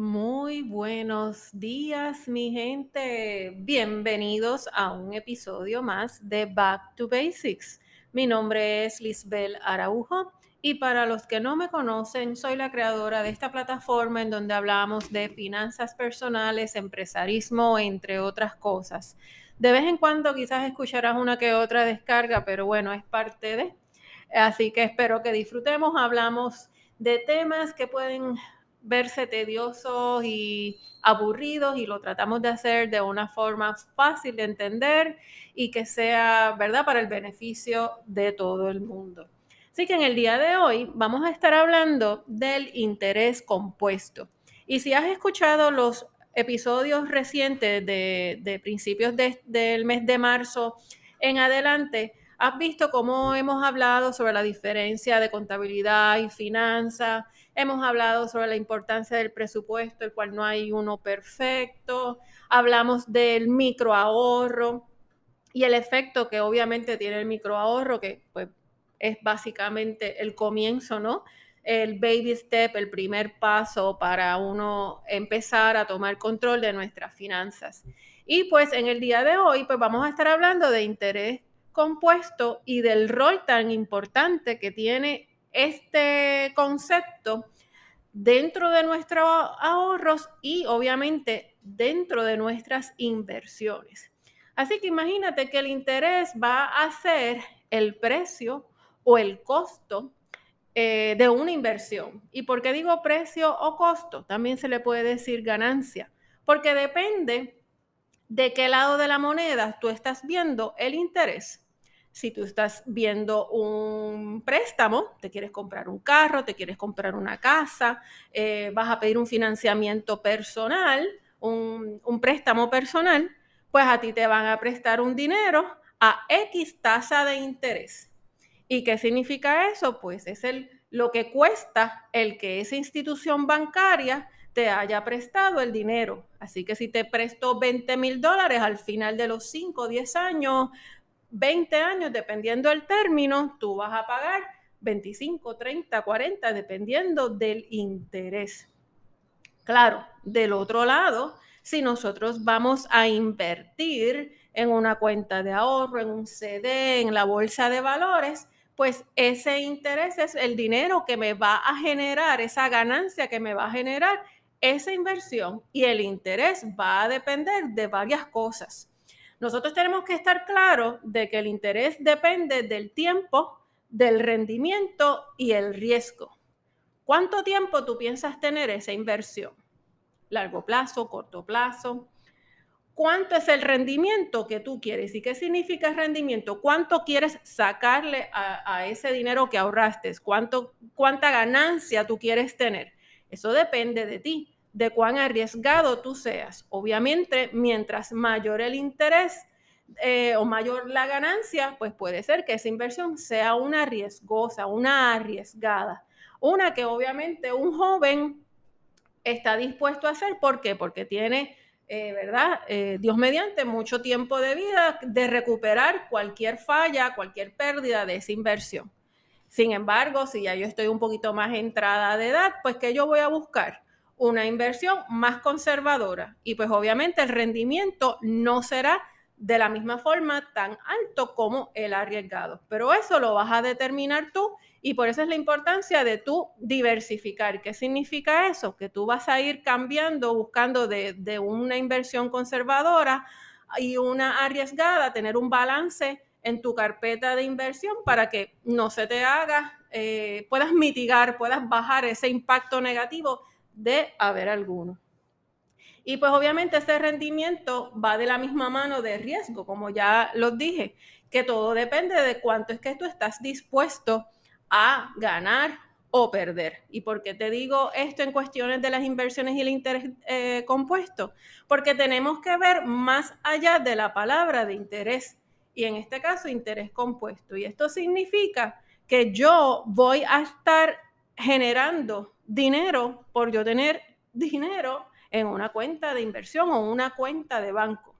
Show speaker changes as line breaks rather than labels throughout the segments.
Buenos días, mi gente. Bienvenidos a un episodio más de Back to Basics. Mi nombre es Lisbel Araujo y para los que no me conocen, soy la creadora de esta plataforma en donde hablamos de finanzas personales, empresarismo, entre otras cosas. De vez en cuando quizás escucharás una que otra descarga, pero bueno, es parte de. Así que espero que disfrutemos. Hablamos de temas que pueden verse tediosos y aburridos y lo tratamos de hacer de una forma fácil de entender y que sea, ¿verdad?, para el beneficio de todo el mundo. Así que en el día de hoy vamos a estar hablando del interés compuesto. Y si has escuchado los episodios recientes de, principios del mes de marzo en adelante, has visto cómo hemos hablado sobre la diferencia de contabilidad y finanzas, hemos hablado sobre la importancia del presupuesto, el cual no hay uno perfecto, hablamos del microahorro y el efecto que obviamente tiene el microahorro, que pues, es básicamente el comienzo, ¿no? El baby step, el primer paso para uno empezar a tomar control de nuestras finanzas. Y pues en el día de hoy, pues vamos a estar hablando de interés compuesto y del rol tan importante que tiene este concepto dentro de nuestros ahorros y obviamente dentro de nuestras inversiones. Así que imagínate que el interés va a ser el precio o el costo eh, de una inversión. ¿Y por qué digo precio o costo? También se le puede decir ganancia, porque depende de qué lado de la moneda tú estás viendo el interés si tú estás viendo un préstamo, te quieres comprar un carro, te quieres comprar una casa, eh, vas a pedir un financiamiento personal, un, préstamo personal, pues a ti te van a prestar un dinero a X tasa de interés. ¿Y qué significa eso? Pues es el, lo que cuesta el que esa institución bancaria te haya prestado el dinero. Así que si te prestó 20 mil dólares al final de los 5 o 10 años, 20 años, dependiendo del término, tú vas a pagar 25, 30, 40, dependiendo del interés. Claro, del otro lado, si nosotros vamos a invertir en una cuenta de ahorro, en un CD, en la bolsa de valores, pues ese interés es el dinero que me va a generar, esa ganancia que me va a generar esa inversión y el interés va a depender de varias cosas. Nosotros tenemos que estar claros de que el interés depende del tiempo, del rendimiento y el riesgo. ¿Cuánto tiempo tú piensas tener esa inversión? ¿Largo plazo, corto plazo? ¿Cuánto es el rendimiento que tú quieres? ¿Y qué significa rendimiento? ¿Cuánto quieres sacarle a, ese dinero que ahorraste? ¿Cuánto, ¿Cuánta ganancia tú quieres tener? Eso depende de ti de cuán arriesgado tú seas. Obviamente, mientras mayor el interés eh, o mayor la ganancia, pues puede ser que esa inversión sea una riesgosa, una arriesgada. Una que obviamente un joven está dispuesto a hacer. ¿Por qué? Porque tiene, eh, ¿verdad? Eh, Dios mediante mucho tiempo de vida de recuperar cualquier falla, cualquier pérdida de esa inversión. Sin embargo, si ya yo estoy un poquito más entrada de edad, pues ¿qué yo voy a buscar? Una inversión más conservadora y pues obviamente el rendimiento no será de la misma forma tan alto como el arriesgado. Pero eso lo vas a determinar tú y por eso es la importancia de tú diversificar. ¿Qué significa eso? Que tú vas a ir cambiando, buscando de, una inversión conservadora y una arriesgada, tener un balance en tu carpeta de inversión para que no se te haga, eh, puedas mitigar, puedas bajar ese impacto negativo de haber alguno. Y pues obviamente ese rendimiento va de la misma mano de riesgo, como ya los dije, que todo depende de cuánto es que tú estás dispuesto a ganar o perder. ¿Y por qué te digo esto en cuestiones de las inversiones y el interés eh, compuesto? Porque tenemos que ver más allá de la palabra de interés y en este caso interés compuesto. Y esto significa que yo voy a estar generando dinero por yo tener dinero en una cuenta de inversión o una cuenta de banco.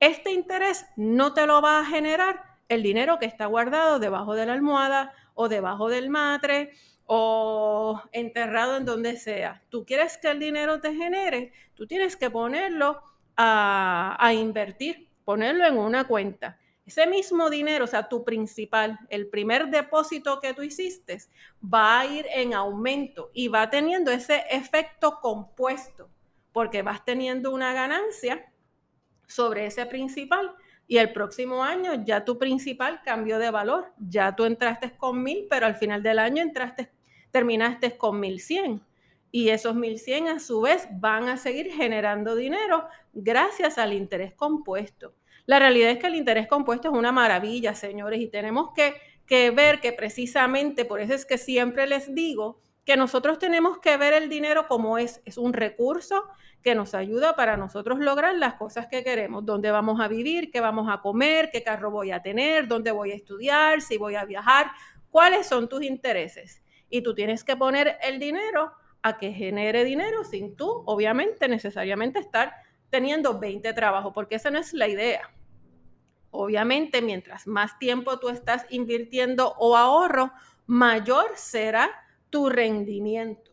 Este interés no te lo va a generar el dinero que está guardado debajo de la almohada o debajo del matre o enterrado en donde sea. Tú quieres que el dinero te genere, tú tienes que ponerlo a, a invertir, ponerlo en una cuenta. Ese mismo dinero, o sea, tu principal, el primer depósito que tú hiciste, va a ir en aumento y va teniendo ese efecto compuesto, porque vas teniendo una ganancia sobre ese principal y el próximo año ya tu principal cambió de valor, ya tú entraste con mil, pero al final del año entraste, terminaste con mil cien. Y esos mil cien a su vez van a seguir generando dinero gracias al interés compuesto. La realidad es que el interés compuesto es una maravilla, señores, y tenemos que, ver que precisamente, por eso es que siempre les digo, que nosotros tenemos que ver el dinero como es, es un recurso que nos ayuda para nosotros lograr las cosas que queremos, dónde vamos a vivir, qué vamos a comer, qué carro voy a tener, dónde voy a estudiar, si voy a viajar, cuáles son tus intereses. Y tú tienes que poner el dinero a que genere dinero sin tú, obviamente, necesariamente estar teniendo 20 trabajos, porque esa no es la idea. Obviamente, mientras más tiempo tú estás invirtiendo o ahorro, mayor será tu rendimiento.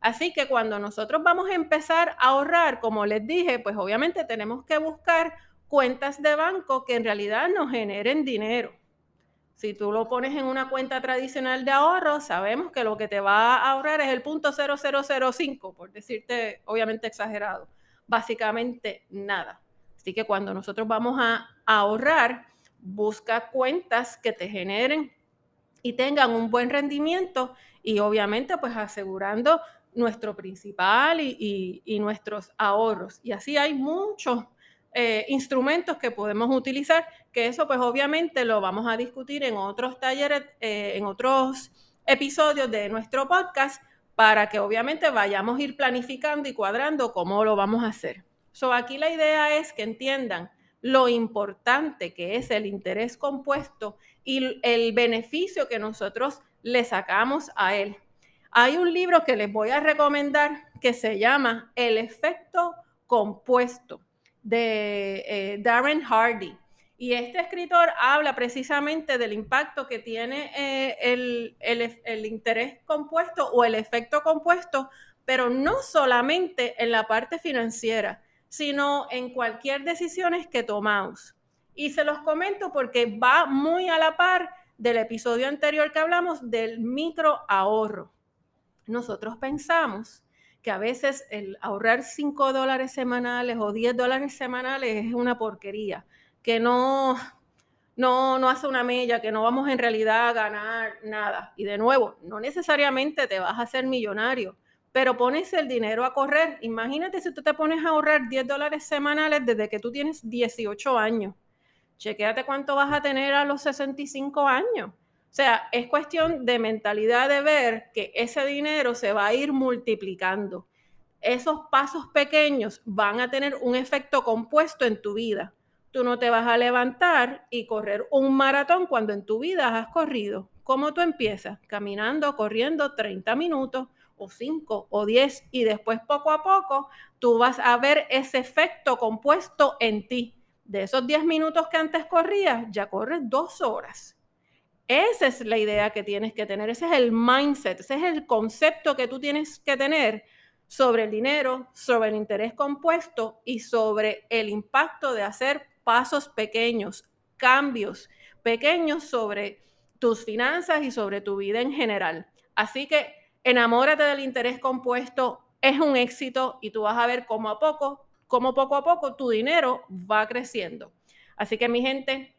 Así que cuando nosotros vamos a empezar a ahorrar, como les dije, pues obviamente tenemos que buscar cuentas de banco que en realidad nos generen dinero. Si tú lo pones en una cuenta tradicional de ahorro, sabemos que lo que te va a ahorrar es el punto 0005, por decirte obviamente exagerado. Básicamente nada. Así que cuando nosotros vamos a ahorrar, busca cuentas que te generen y tengan un buen rendimiento y obviamente pues asegurando nuestro principal y, nuestros ahorros. Y así hay muchos eh, instrumentos que podemos utilizar, que eso pues obviamente lo vamos a discutir en otros talleres, eh, en otros episodios de nuestro podcast, para que obviamente vayamos a ir planificando y cuadrando cómo lo vamos a hacer. So, aquí la idea es que entiendan lo importante que es el interés compuesto y el beneficio que nosotros le sacamos a él. Hay un libro que les voy a recomendar que se llama El efecto compuesto de eh, Darren Hardy. Y este escritor habla precisamente del impacto que tiene eh, el, el interés compuesto o el efecto compuesto, pero no solamente en la parte financiera, sino en cualquier decisión que tomamos. Y se los comento porque va muy a la par del episodio anterior que hablamos del micro ahorro. Nosotros pensamos que a veces el ahorrar 5 dólares semanales o 10 dólares semanales es una porquería, que no, no, no hace una mella, que no vamos en realidad a ganar nada. Y de nuevo, no necesariamente te vas a hacer millonario, pero pones el dinero a correr. Imagínate si tú te pones a ahorrar 10 dólares semanales desde que tú tienes 18 años chequéate cuánto vas a tener a los 65 años. O sea, es cuestión de mentalidad de ver que ese dinero se va a ir multiplicando. Esos pasos pequeños van a tener un efecto compuesto en tu vida. Tú no te vas a levantar y correr un maratón cuando en tu vida has corrido. ¿Cómo tú empiezas? Caminando, corriendo 30 minutos o 5 o 10 y después poco a poco tú vas a ver ese efecto compuesto en ti de esos 10 minutos que antes corrías, ya corres dos horas. Esa es la idea que tienes que tener, ese es el mindset, ese es el concepto que tú tienes que tener sobre el dinero, sobre el interés compuesto y sobre el impacto de hacer pasos pequeños, cambios pequeños sobre tus finanzas y sobre tu vida en general. Así que enamórate del interés compuesto, es un éxito y tú vas a ver cómo a poco cómo poco a poco tu dinero va creciendo. Así que mi gente,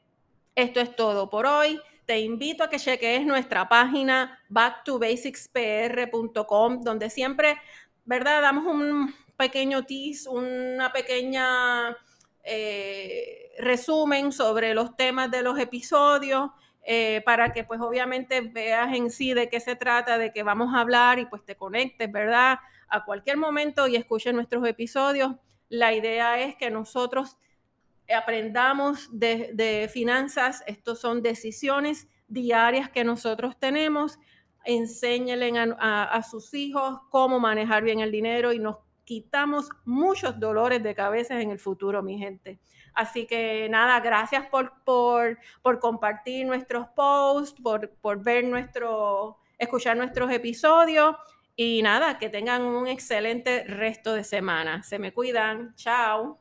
esto es todo por hoy. Te invito a que cheques nuestra página backtobasicspr.com, donde siempre, ¿verdad? Damos un pequeño tease, una pequeña eh, resumen sobre los temas de los episodios. Eh, para que pues obviamente veas en sí de qué se trata, de qué vamos a hablar y pues te conectes, ¿verdad? A cualquier momento y escuches nuestros episodios. La idea es que nosotros aprendamos de, finanzas, estos son decisiones diarias que nosotros tenemos, enséñenle a, a, sus hijos cómo manejar bien el dinero y nos quitamos muchos dolores de cabeza en el futuro, mi gente. Así que nada, gracias por, por, por compartir nuestros posts, por, por ver nuestro escuchar nuestros episodios y nada, que tengan un excelente resto de semana. Se me cuidan. Chao.